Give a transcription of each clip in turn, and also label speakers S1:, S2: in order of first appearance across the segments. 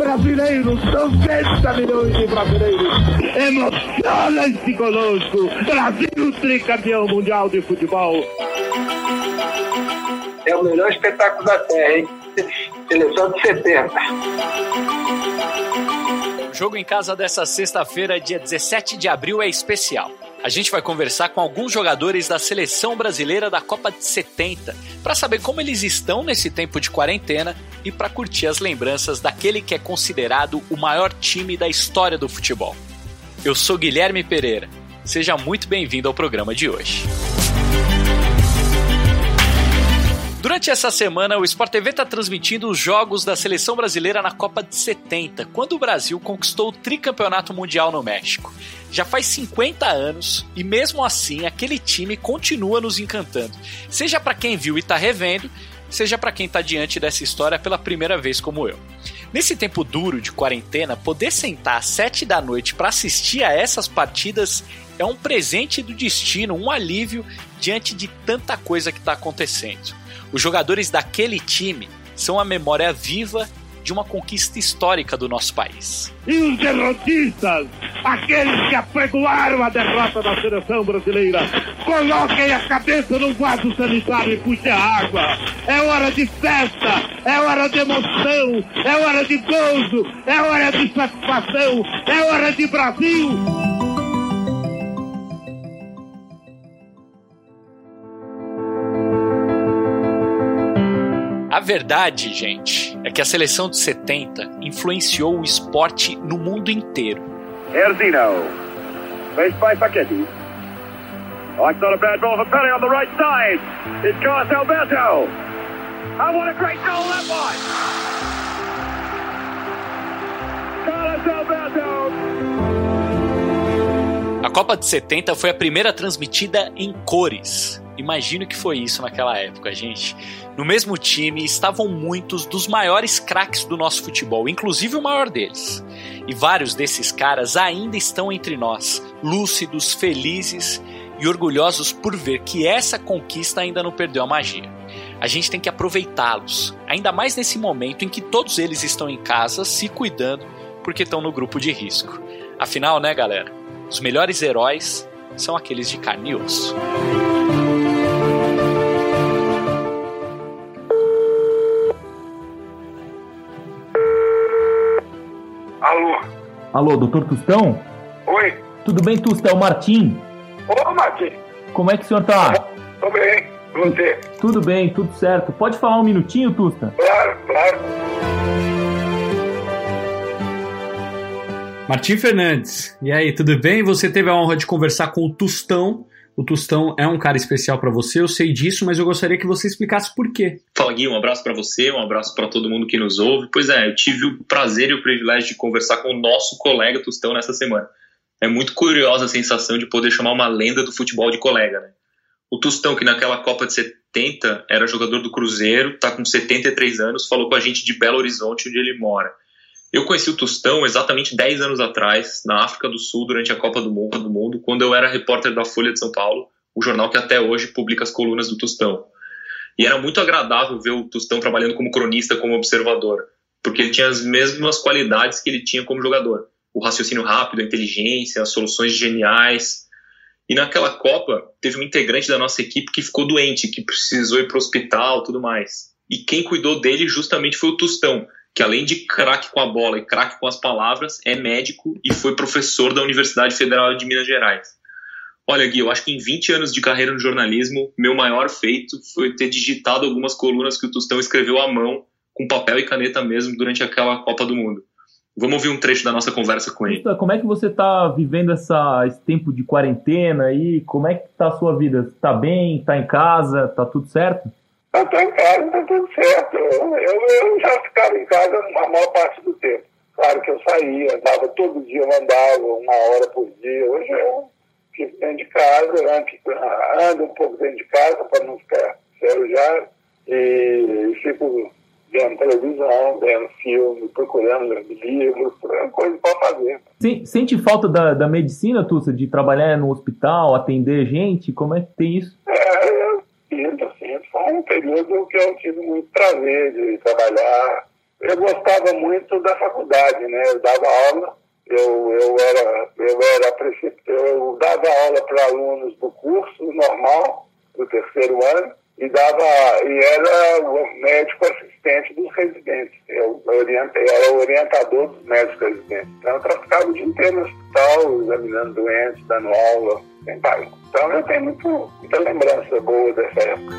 S1: brasileiros, 90 milhões de brasileiros, emocionam-se conosco. Brasil, tricampeão mundial de futebol.
S2: É o melhor espetáculo da Terra, hein? Seleção de 70.
S3: O jogo em casa dessa sexta-feira, dia 17 de abril, é especial. A gente vai conversar com alguns jogadores da seleção brasileira da Copa de 70 para saber como eles estão nesse tempo de quarentena e para curtir as lembranças daquele que é considerado o maior time da história do futebol. Eu sou Guilherme Pereira. Seja muito bem-vindo ao programa de hoje. Durante essa semana, o Sport TV está transmitindo os jogos da seleção brasileira na Copa de 70, quando o Brasil conquistou o tricampeonato mundial no México. Já faz 50 anos e mesmo assim aquele time continua nos encantando. Seja para quem viu e está revendo, seja para quem está diante dessa história pela primeira vez como eu. Nesse tempo duro de quarentena, poder sentar às 7 da noite para assistir a essas partidas é um presente do destino, um alívio diante de tanta coisa que está acontecendo. Os jogadores daquele time são a memória viva de uma conquista histórica do nosso país.
S1: E os derrotistas, aqueles que apregoaram a derrota da seleção brasileira, coloquem a cabeça no vaso sanitário e puxem a água. É hora de festa, é hora de emoção, é hora de gozo, é hora de satisfação, é hora de Brasil.
S3: A verdade, gente, é que a seleção de 70 influenciou o esporte no mundo inteiro.
S4: Erzino, faced by Facchetti. It's not a bad ball for Pele on the right side. It's Carlos Alberto. And what a great goal that was! Carlos Alberto!
S3: A Copa de 70 foi a primeira transmitida em cores. Imagino que foi isso naquela época, gente. No mesmo time estavam muitos dos maiores craques do nosso futebol, inclusive o maior deles. E vários desses caras ainda estão entre nós, lúcidos, felizes e orgulhosos por ver que essa conquista ainda não perdeu a magia. A gente tem que aproveitá-los, ainda mais nesse momento em que todos eles estão em casa se cuidando porque estão no grupo de risco. Afinal, né, galera? Os melhores heróis são aqueles de carne e osso.
S2: Alô,
S5: doutor Tustão?
S2: Oi?
S5: Tudo bem, Tustão? Martim?
S2: Ô, Martim.
S5: Como é que o senhor tá?
S2: Tô bem. Você?
S5: Tudo bem, tudo certo. Pode falar um minutinho, Tusta?
S2: Claro, claro.
S6: Martim Fernandes, e aí, tudo bem? Você teve a honra de conversar com o Tustão. O Tustão é um cara especial para você, eu sei disso, mas eu gostaria que você explicasse por quê.
S7: Fala Gui, um abraço para você, um abraço para todo mundo que nos ouve. Pois é, eu tive o prazer e o privilégio de conversar com o nosso colega Tustão nessa semana. É muito curiosa a sensação de poder chamar uma lenda do futebol de colega, né? O Tustão, que naquela Copa de 70 era jogador do Cruzeiro, tá com 73 anos, falou com a gente de Belo Horizonte, onde ele mora. Eu conheci o Tostão exatamente 10 anos atrás, na África do Sul, durante a Copa do Mundo, do Mundo, quando eu era repórter da Folha de São Paulo, o jornal que até hoje publica as colunas do Tostão. E era muito agradável ver o Tostão trabalhando como cronista, como observador, porque ele tinha as mesmas qualidades que ele tinha como jogador. O raciocínio rápido, a inteligência, as soluções geniais. E naquela Copa, teve um integrante da nossa equipe que ficou doente, que precisou ir para o hospital tudo mais. E quem cuidou dele justamente foi o Tostão, que além de craque com a bola e craque com as palavras, é médico e foi professor da Universidade Federal de Minas Gerais. Olha, Gui, eu acho que em 20 anos de carreira no jornalismo, meu maior feito foi ter digitado algumas colunas que o Tostão escreveu à mão, com papel e caneta mesmo, durante aquela Copa do Mundo. Vamos ouvir um trecho da nossa conversa com ele.
S5: Como é que você está vivendo essa, esse tempo de quarentena aí? Como é que está a sua vida? Está bem? Está em casa? Está tudo certo?
S2: Eu tô em casa, tá tudo certo. Eu, eu, eu já ficava em casa a maior parte do tempo. Claro que eu saía, andava todo dia, eu andava uma hora por dia. Hoje eu fico dentro de casa, ando, um pouco dentro de casa para não ficar já e fico vendo televisão, vendo filme, procurando livros, coisa para fazer.
S5: Sente falta da, da medicina, Tussa, de trabalhar no hospital, atender gente? Como é que tem isso?
S2: É, eu sinto, assim, foi um período que eu tive muito prazer de trabalhar, eu gostava muito da faculdade, né? Eu dava aula, eu, eu era, eu era eu dava aula para alunos do curso normal, do terceiro ano, e dava e era o médico assistente dos residentes. Eu orientei, era o orientador dos médicos residentes. Então eu traficava o dia inteiro no hospital, examinando doentes, dando aula, sem pai. Então eu tenho muito, muita lembrança boa dessa época.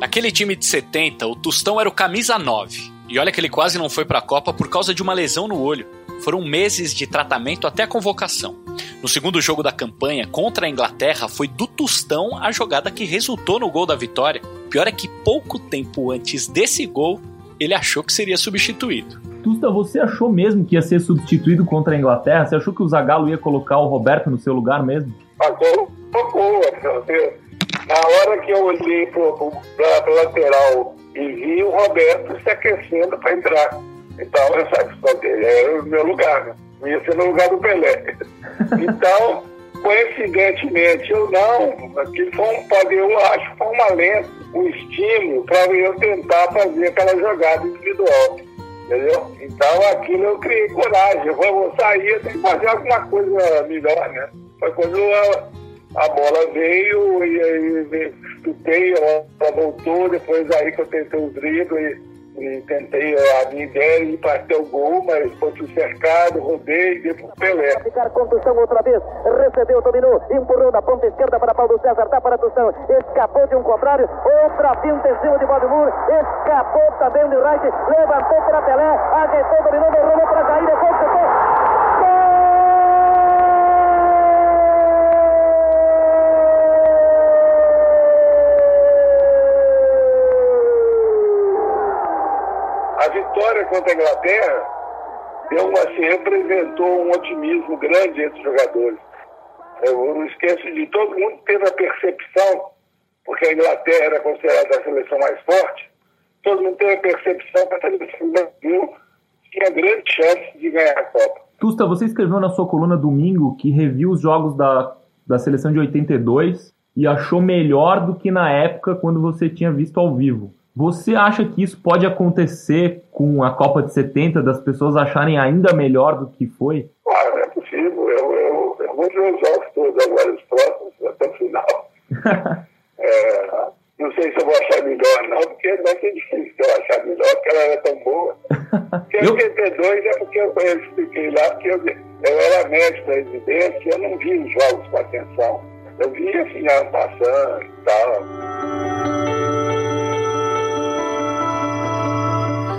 S3: Naquele time de 70, o Tostão era o camisa 9. E olha que ele quase não foi para a Copa por causa de uma lesão no olho. Foram meses de tratamento até a convocação. No segundo jogo da campanha contra a Inglaterra, foi do Tostão a jogada que resultou no gol da vitória. Pior é que pouco tempo antes desse gol, ele achou que seria substituído.
S5: Tusta, você achou mesmo que ia ser substituído contra a Inglaterra? Você achou que o Zagallo ia colocar o Roberto no seu lugar mesmo?
S2: Passou pouco, Na hora que eu olhei para a lateral e vi o Roberto se aquecendo para entrar. Então eu sabia, era o meu lugar, né? ia ser no lugar do Pelé. Então, coincidentemente ou não, aquilo foi um, pode, eu acho que foi um alento, um estímulo para eu tentar fazer aquela jogada individual. Entendeu? Então aquilo eu criei coragem. Eu vou sair, eu tenho que fazer alguma coisa melhor, né? Foi quando a, a bola veio e aí chutei, ela voltou, depois aí que eu tentei o drible e tentei a minha ideia e bater o gol, mas foi cercado, rodei e dei pro Pelé.
S8: Ficar com Tução outra vez, recebeu, dominou, empurrou da ponta esquerda para Paulo César, dá para Tução, escapou de um contrário, outra pinta em cima de Valdemur, escapou também de Wright, levantou para Pelé, ajeitou, dominou, derrubou para Jair, depois chutou.
S2: Vitória contra a Inglaterra deu assim, representou um otimismo grande entre os jogadores. Eu não esqueço de todo mundo teve a percepção, porque a Inglaterra era considerada a seleção mais forte, todo mundo teve a percepção que a seleção do Brasil tinha grande chance de ganhar a Copa.
S5: Tusta, você escreveu na sua coluna domingo que reviu os jogos da, da seleção de 82 e achou melhor do que na época quando você tinha visto ao vivo. Você acha que isso pode acontecer com a Copa de 70, das pessoas acharem ainda melhor do que foi?
S2: É possível. Eu, eu, eu vou ver os jogos todos agora, os próximos, até o final. é, não sei se eu vou achar melhor, não, porque vai ser difícil eu achar melhor, porque ela era tão boa. Porque eu... 82 é porque eu, eu expliquei lá, porque eu, eu era médico da residência, eu não vi os jogos com atenção. Eu via assim, passando e tal.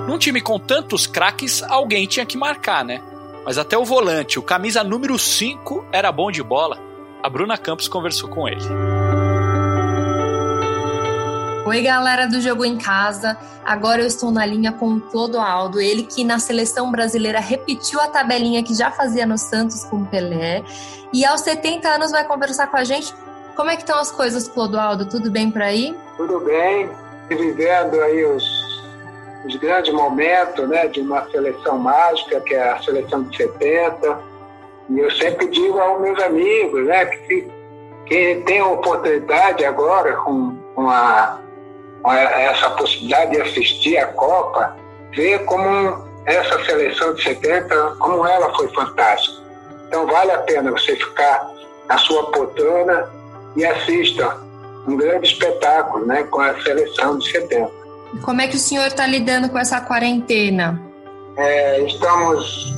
S3: Num time com tantos craques, alguém tinha que marcar, né? Mas até o volante, o camisa número 5, era bom de bola. A Bruna Campos conversou com ele.
S9: Oi, galera do Jogo em Casa. Agora eu estou na linha com o Clodoaldo, ele que na seleção brasileira repetiu a tabelinha que já fazia no Santos com o Pelé. E aos 70 anos vai conversar com a gente. Como é que estão as coisas, Clodoaldo? Tudo bem por aí?
S10: Tudo bem. Vivendo aí os os grandes momentos né, de uma seleção mágica, que é a seleção de 70. E eu sempre digo aos meus amigos né, que quem tem a oportunidade agora com, com, a, com a, essa possibilidade de assistir a Copa, ver como essa seleção de 70, como ela foi fantástica. Então vale a pena você ficar na sua poltrona e assista um grande espetáculo né, com a seleção de 70.
S9: Como é que o senhor está lidando com essa quarentena?
S10: É, estamos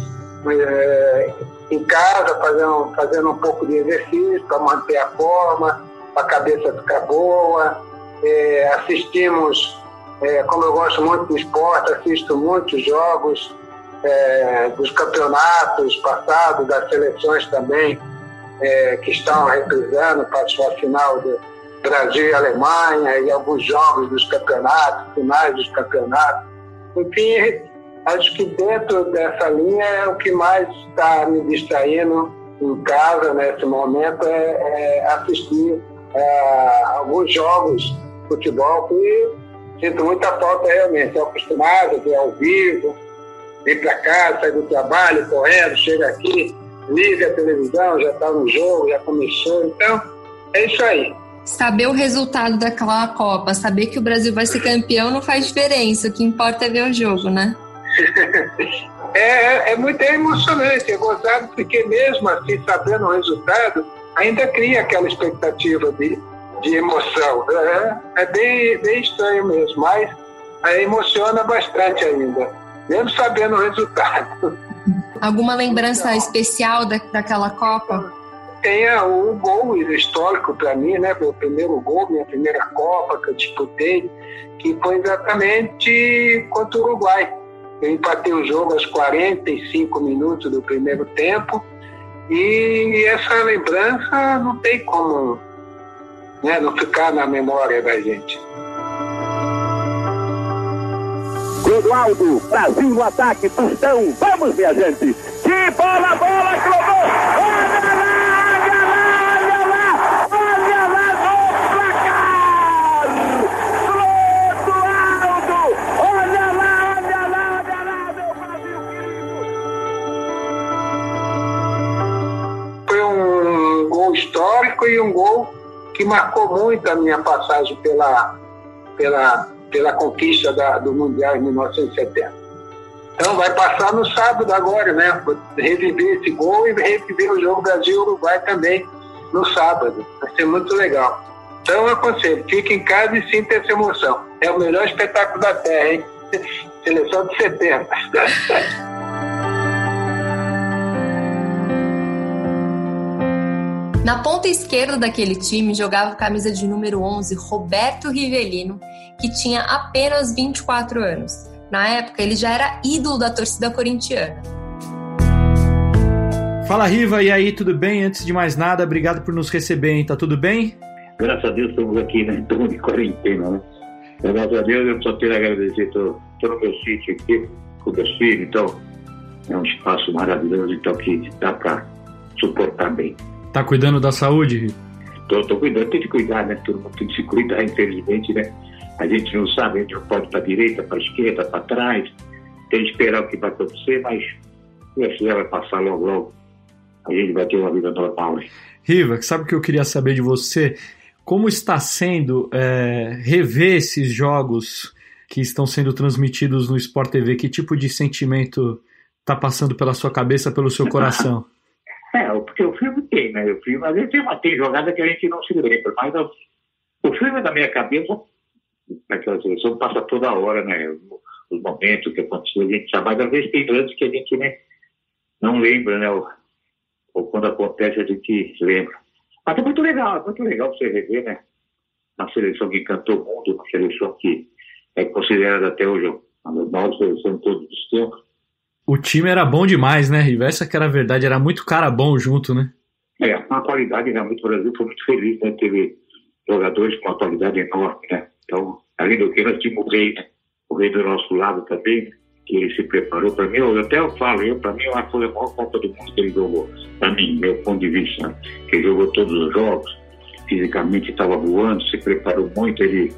S10: é, em casa fazendo, fazendo um pouco de exercício para manter a forma, para a cabeça ficar boa. É, assistimos, é, como eu gosto muito do esporte, assisto muitos jogos é, dos campeonatos passados, das seleções também, é, que estão reprisando para a sua final do, E Alemanha e alguns jogos dos campeonatos, finais dos campeonatos. Enfim, acho que dentro dessa linha é o que mais está me distraindo em casa nesse momento é, é assistir é, alguns jogos de futebol que sinto muita falta realmente. Estou acostumado a ver ao vivo, vir para casa, sair do trabalho, correndo, chega aqui, liga a televisão, já está no jogo, já começou. Então, é isso aí.
S9: Saber o resultado daquela Copa, saber que o Brasil vai ser campeão não faz diferença. O que importa é ver o jogo, né?
S10: é, é muito emocionante, é gozado, porque mesmo assim, sabendo o resultado, ainda cria aquela expectativa de, de emoção. É, é bem, bem estranho mesmo, mas emociona bastante ainda, mesmo sabendo o resultado.
S9: Alguma lembrança especial da, daquela Copa?
S10: Tem o gol histórico para mim, né? Meu primeiro gol, minha primeira Copa que eu disputei, que foi exatamente contra o Uruguai. Eu empatei o jogo aos 45 minutos do primeiro tempo e essa lembrança não tem como né, não ficar na memória da gente.
S1: Clodoaldo, Brasil no ataque, Tostão, vamos minha gente! Que bola, bola, Clodoaldo!
S10: Que marcou muito a minha passagem pela, pela pela conquista da, do Mundial em 1970. Então vai passar no sábado agora, né? Reviver esse gol e reviver o jogo Brasil-Uruguai também no sábado. Vai ser muito legal. Então eu aconselho, fique em casa e sinta essa emoção. É o melhor espetáculo da Terra, hein? Seleção de 70.
S9: Na ponta esquerda daquele time jogava a camisa de número 11 Roberto Rivelino, que tinha apenas 24 anos. Na época, ele já era ídolo da torcida corintiana.
S6: Fala Riva, e aí, tudo bem? Antes de mais nada, obrigado por nos receber, hein? Tá tudo bem?
S11: Graças a Deus estamos aqui, né? Estamos de quarentena, né? Graças a Deus eu só tenho a agradecer. Estou no meu sítio aqui com meus filhos, então é um espaço maravilhoso, então que dá para suportar bem.
S6: Tá cuidando da saúde?
S11: Tô, tô cuidando, tem que cuidar, né? Mundo tem que se cuidar, infelizmente, né? A gente não sabe onde pode para direita, para esquerda, para trás. Tem que esperar o que vai acontecer, mas se vai passar logo, logo. A gente vai ter uma vida normal. Né?
S6: Riva, sabe o que eu queria saber de você? Como está sendo é, rever esses jogos que estão sendo transmitidos no Sport TV? Que tipo de sentimento está passando pela sua cabeça, pelo seu coração?
S11: É, porque o filme tem, né? Tem, uma, tem jogada que a gente não se lembra, mas o, filme da minha cabeça, naquela seleção, passa toda hora, né? Os momentos que aconteceu, a gente sabe, mas às vezes tem lances que a gente né, não lembra, né? Ou, ou, quando acontece a gente lembra. Mas é muito legal, é muito legal você rever, né? Uma seleção que encantou o mundo, uma seleção que é considerada até hoje a maior seleção de todos os tempos
S6: o time era bom demais, né, Riva? Essa que era a verdade, era muito cara bom junto, né?
S11: É, uma qualidade realmente, o Brasil foi muito feliz, né? Teve jogadores com uma qualidade enorme, né? Então, além do que, nós tínhamos o rei, né? O rei do nosso lado também, que ele se preparou. Para mim, eu até eu falo, eu, para mim, foi a maior Copa do Mundo que ele jogou. Para mim, meu ponto de vista, né? ele jogou todos os jogos, fisicamente estava voando, se preparou muito, ele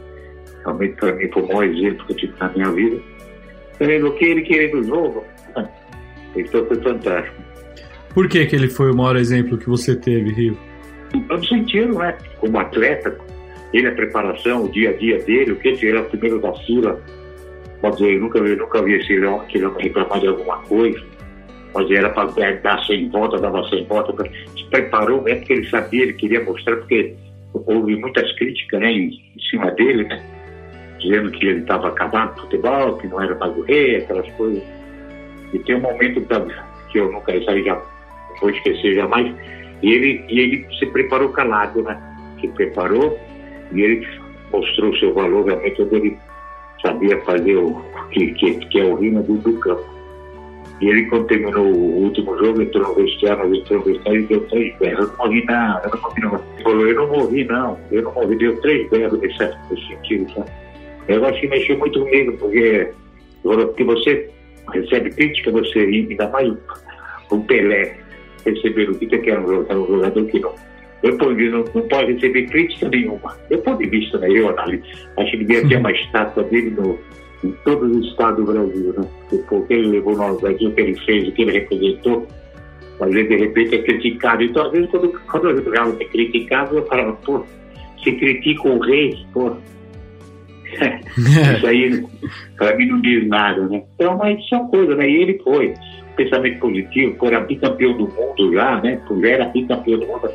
S11: realmente, para mim, foi o maior exemplo que eu tive na minha vida. Querendo o que ele querendo o jogo, então foi fantástico.
S6: Por que, que ele foi o maior exemplo que você teve, Rio?
S11: No sentido, né? Como atleta, ele, a preparação, o dia a dia dele, o que ele era o primeiro da fila. Dizer, eu nunca, eu nunca vi esse leão que ele reclamar de alguma coisa. Mas era para dar sem volta, dava sem volta. Se preparou mesmo porque ele sabia, ele queria mostrar, porque houve muitas críticas né, em, em cima dele, né? Dizendo que ele estava acabando com o futebol, que não era mais o rei, aquelas coisas. E tem um momento que eu nunca isso aí já vou esquecer jamais. E ele, e ele se preparou calado, né? Se preparou e ele mostrou o seu valor realmente onde ele sabia fazer o que, que, que é o rima do, do campo. E ele, quando terminou o último jogo, entrou no vestiário, entrou no vestiário e deu três berros. Eu não morri não, eu não morri não. Ele falou, eu não morri não, eu não morri, deu três berros nesse, nesse sentido, sabe? Eu acho que mexeu muito comigo, porque, porque você recebe crítica, você ainda mais o Pelé receber o que que é um jogador que não eu não, não pode receber crítica nenhuma. Ponto de vista, né, eu análise, acho que devia ter uma estátua dele no, em todos os estados do Brasil, né? Porque ele levou nós Brasil, o que ele fez, o que ele representou, mas ele de repente é criticado. Então, às vezes, quando, quando eu jogava ser criticado, eu falava, pô, se critica o rei, pô. isso aí, para mim, não diz nada, né? Então, mas são coisas, né? E ele foi. Pensamento positivo, foi era bicampeão do mundo já, né? Já era bicampeão do mundo.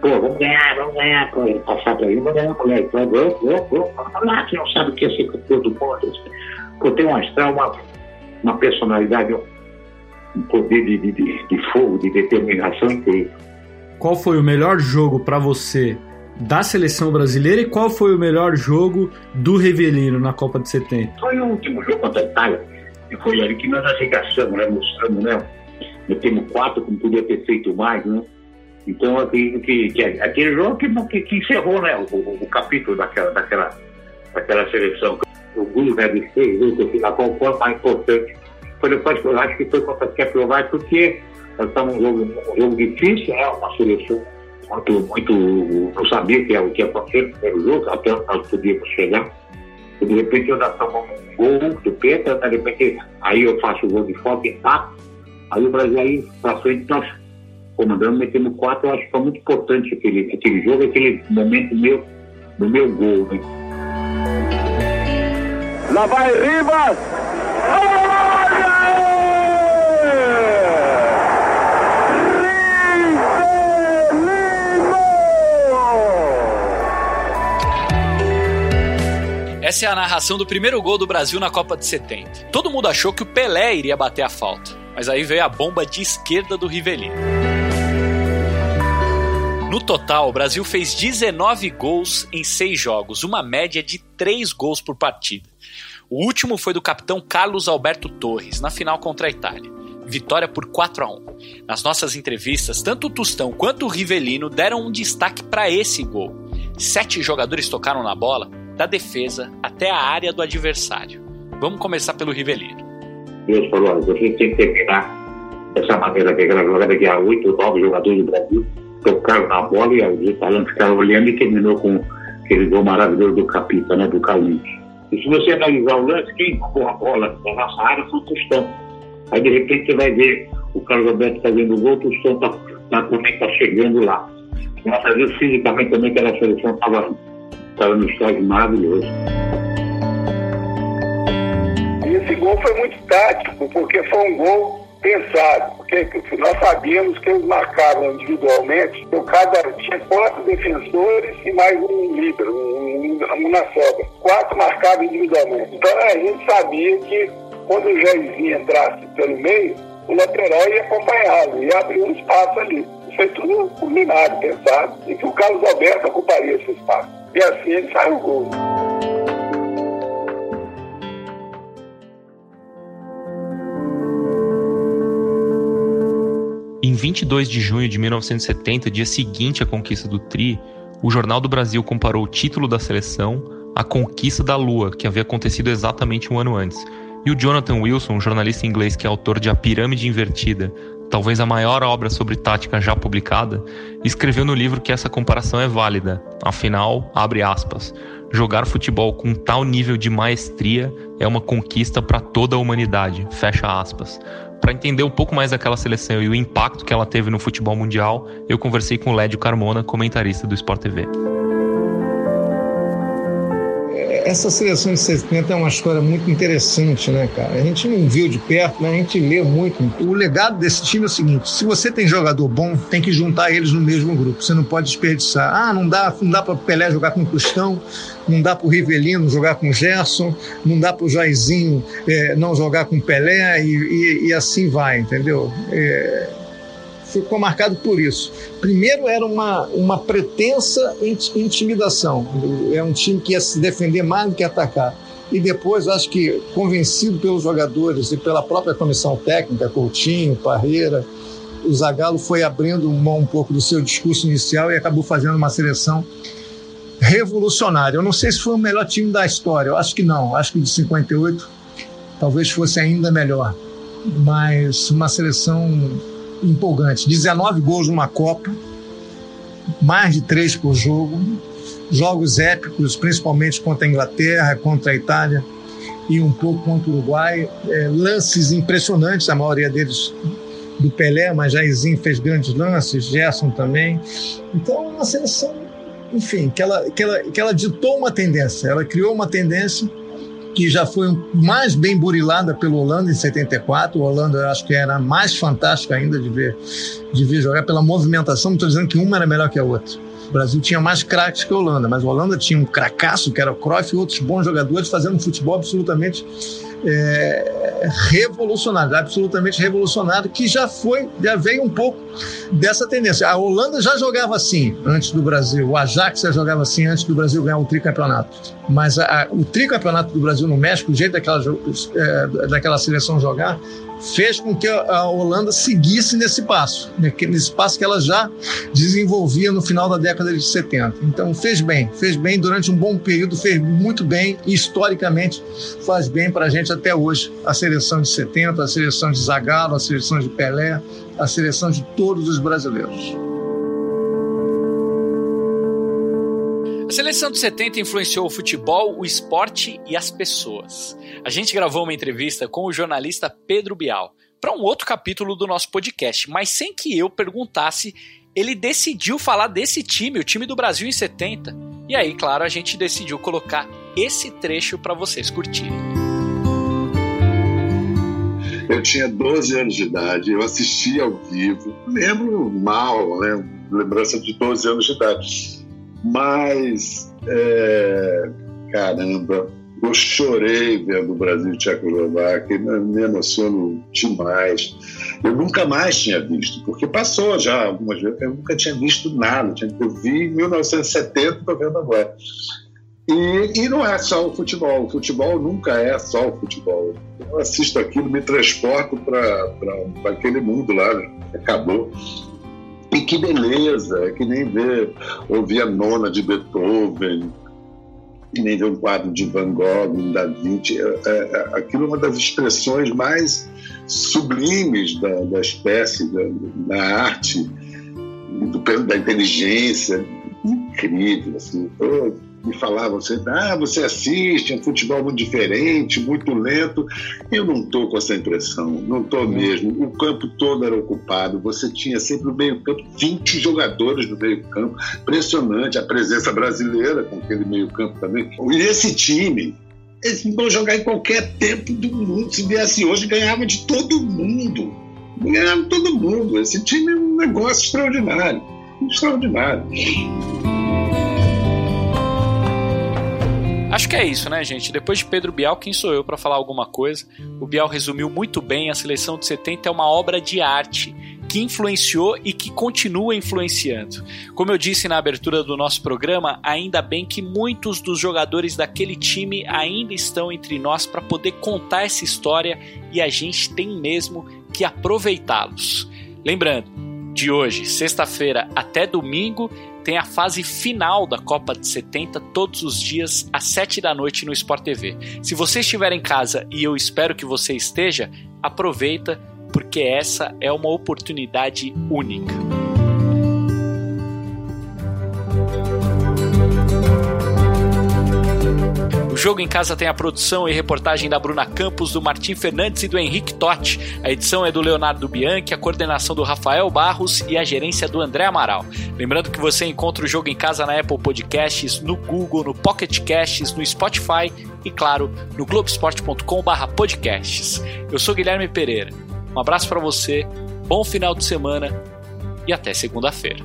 S11: Pô, vamos ganhar, vamos ganhar, pô, passar para ele, vamos ganhar, moleque. Vamos, vamos, vamos, vamos lá, que não sabe o que é ser campeão do mundo. Pô, tem um astral, uma, uma personalidade, um poder de, de, de, de fogo, de determinação incrível.
S6: Qual foi o melhor jogo para você da seleção brasileira e qual foi o melhor jogo do Rivelino na Copa de 70?
S11: Foi o último jogo contra a Itália. Foi ali que nós arregaçamos, né? Mostramos, né? Metemos quatro, como podia ter feito mais, né? Então, acredito que, que aquele jogo que, que, que encerrou né, o, o, o, capítulo daquela, daquela, daquela seleção. O Gulo né, de seis, fui na qual foi o mais importante. Foi depois, eu acho que foi contra a Tchecoslováquia, porque nós estamos num jogo, um jogo difícil, né, uma seleção muito, muito. Não sabia que, o que ia acontecer no primeiro jogo, até nós podíamos chegar. De repente eu já tomo um gol do Petra, de repente aí eu faço o gol de falta, empate. Aí o Brasil aí pra frente nós comandando, metemos quatro, eu acho que foi muito importante aquele, aquele jogo, aquele momento meu, do meu gol. Né?
S4: Lá vai Rivas!
S3: Essa é a narração do primeiro gol do Brasil na Copa de 70. Todo mundo achou que o Pelé iria bater a falta, mas aí veio a bomba de esquerda do Rivelino. No total, o Brasil fez 19 gols em 6 jogos, uma média de 3 gols por partida. O último foi do capitão Carlos Alberto Torres, na final contra a Itália. Vitória por 4 a 1. Nas nossas entrevistas, tanto o Tostão quanto o Rivelino deram um destaque para esse gol. Sete jogadores tocaram na bola, da defesa até a área do adversário. Vamos começar pelo Rivelino.
S11: Deus falou, você tem que terminar dessa maneira que aquela jogada que há oito, nove jogadores do Brasil tocaram na bola e os italianos ficaram olhando e terminou com aquele gol maravilhoso do Capita, né, do Carlinhos. E se você analisar o lance, quem empurrou a bola na nossa área foi o Tostão. Aí de repente você vai ver o Carlos Alberto fazendo o gol, o Tostão tá, tá, também está chegando lá. Às vezes fisicamente também aquela seleção estava estava no estágio maravilhoso.
S2: E esse gol foi muito tático, porque foi um gol pensado, porque nós sabíamos que eles marcavam individualmente, então cada tinha quatro defensores e mais um líder, um, um, na sobra. Quatro marcavam individualmente. Então a gente sabia que quando o Jairzinho entrasse pelo meio, o lateral ia acompanhá-lo, ia abrir um espaço ali. Isso foi tudo combinado, pensado, e que o Carlos Alberto ocuparia esse espaço. E assim sai o gol.
S7: Em 22 de junho de 1970, dia seguinte à conquista do Tri, o Jornal do Brasil comparou o título da seleção à conquista da Lua, que havia acontecido exatamente um ano antes. E o Jonathan Wilson, um jornalista inglês que é autor de A Pirâmide Invertida, talvez a maior obra sobre tática já publicada, escreveu no livro que essa comparação é válida. Afinal, abre aspas, jogar futebol com tal nível de maestria é uma conquista para toda a humanidade, fecha aspas. Para entender um pouco mais daquela seleção e o impacto que ela teve no futebol mundial, eu conversei com Lédio Carmona, comentarista do Sport TV
S12: essa seleção de 70 é uma história muito interessante, né, cara? A gente não viu de perto, né? a gente lê muito. O legado desse time é o seguinte: se você tem jogador bom, tem que juntar eles no mesmo grupo. Você não pode desperdiçar. Ah, não dá, não dá para Pelé jogar com o Tostão, não dá para o Rivelino jogar com o Gerson, não dá para o Jairzinho é, não jogar com o Pelé e, e, e assim vai, entendeu? É, ficou marcado por isso. Primeiro era uma, uma pretensa intimidação, é um time que ia se defender mais do que atacar. E depois, acho que convencido pelos jogadores e pela própria comissão técnica, Coutinho, Parreira, o Zagallo foi abrindo mão um pouco do seu discurso inicial e acabou fazendo uma seleção revolucionária. Eu não sei se foi o melhor time da história, eu acho que não. Acho que de 58 talvez fosse ainda melhor. Mas uma seleção empolgante. 19 gols numa Copa, mais de três por jogo, jogos épicos, principalmente contra a Inglaterra, contra a Itália e um pouco contra o Uruguai. É, lances impressionantes, a maioria deles do Pelé, mas Jairzinho fez grandes lances, Gerson também. Então, é uma seleção enfim, que ela, que, ela, que ela ditou uma tendência, ela criou uma tendência que já foi mais bem burilada pelo Holanda em 74. O Holanda, eu acho que era mais fantástica ainda de ver, de ver jogar pela movimentação. Não estou dizendo que uma era melhor que a outra. O Brasil tinha mais craques que a Holanda, mas a Holanda tinha um cracaço, que era o Cruyff, e outros bons jogadores fazendo futebol absolutamente é, revolucionário, absolutamente revolucionário, que já foi, já veio um pouco dessa tendência. A Holanda já jogava assim antes do Brasil, o Ajax já jogava assim antes do Brasil ganhar o tricampeonato. Mas a, a, o tricampeonato do Brasil no México, o jeito daquela, é, daquela seleção jogar, fez com que a Holanda seguisse nesse passo, nesse passo que ela já desenvolvia no final da década de 70. Então fez bem, fez bem durante um bom período, fez muito bem e historicamente faz bem para a gente até hoje. A seleção de 70, a seleção de Zagallo, a seleção de Pelé, a seleção de todos os brasileiros.
S3: A seleção de 70 influenciou o futebol, o esporte e as pessoas. A gente gravou uma entrevista com o jornalista Pedro Bial para um outro capítulo do nosso podcast, mas sem que eu perguntasse, ele decidiu falar desse time, o time do Brasil em 70. E aí, claro, a gente decidiu colocar esse trecho para vocês curtirem.
S13: Eu tinha 12 anos de idade, eu assistia ao vivo, lembro mal, né? Lembrança de 12 anos de idade mas, é, caramba, eu chorei vendo o Brasil e Tchecoslováquia, me emociono demais. Eu nunca mais tinha visto, porque passou já algumas vezes, eu nunca tinha visto nada. Eu vi em 1970, estou vendo agora. E, e, não é só o futebol, o futebol nunca é só o futebol. Eu assisto aquilo, me transporto para aquele mundo lá, acabou. E que beleza, é que nem ver, ouvir a nona de Beethoven, que nem ver um quadro de Van Gogh, um Da Vinci. É, é, é, aquilo é uma das expressões mais sublimes da, da espécie, da, da arte, do, da inteligência. Incrível, assim me falavam sempre, ah, você assiste, é um futebol muito diferente, muito lento. Eu não estou com essa impressão, não estou mesmo. O campo todo era ocupado, você tinha sempre no meio campo 20 jogadores no meio campo. Impressionante a presença brasileira com aquele meio campo também. E esse time, eles vão jogar em qualquer tempo do mundo. Se viesse hoje, ganhava de todo mundo. Ganhava de todo mundo. Esse time é um negócio extraordinário. Extraordinário.
S3: Acho que é isso, né, gente? Depois de Pedro Bial, quem sou eu para falar alguma coisa? O Bial resumiu muito bem: a seleção de 70 é uma obra de arte que influenciou e que continua influenciando. Como eu disse na abertura do nosso programa, ainda bem que muitos dos jogadores daquele time ainda estão entre nós para poder contar essa história e a gente tem mesmo que aproveitá-los. Lembrando, de hoje, sexta-feira até domingo, tem a fase final da Copa de 70 todos os dias às 7 da noite no Sport TV. Se você estiver em casa e eu espero que você esteja, aproveita porque essa é uma oportunidade única. O Jogo em Casa tem a produção e reportagem da Bruna Campos, do Martim Fernandes e do Henrique Totti. A edição é do Leonardo Bianchi, a coordenação do Rafael Barros e a gerência do André Amaral. Lembrando que você encontra o Jogo em Casa na Apple Podcasts, no Google, no Pocket Casts, no Spotify e, claro, no globesport.com/podcasts. Eu sou Guilherme Pereira. Um abraço para você, bom final de semana e até segunda-feira.